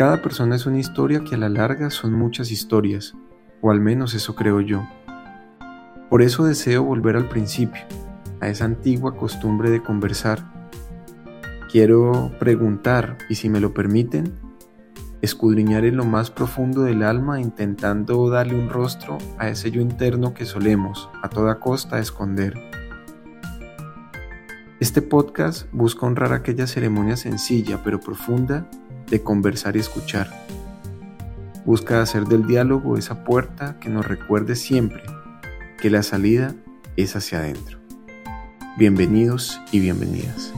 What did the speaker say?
Cada persona es una historia que a la larga son muchas historias, o al menos eso creo yo. Por eso deseo volver al principio, a esa antigua costumbre de conversar. Quiero preguntar, y si me lo permiten, escudriñar en lo más profundo del alma intentando darle un rostro a ese yo interno que solemos, a toda costa, esconder. Este podcast busca honrar aquella ceremonia sencilla pero profunda de conversar y escuchar. Busca hacer del diálogo esa puerta que nos recuerde siempre que la salida es hacia adentro. Bienvenidos y bienvenidas.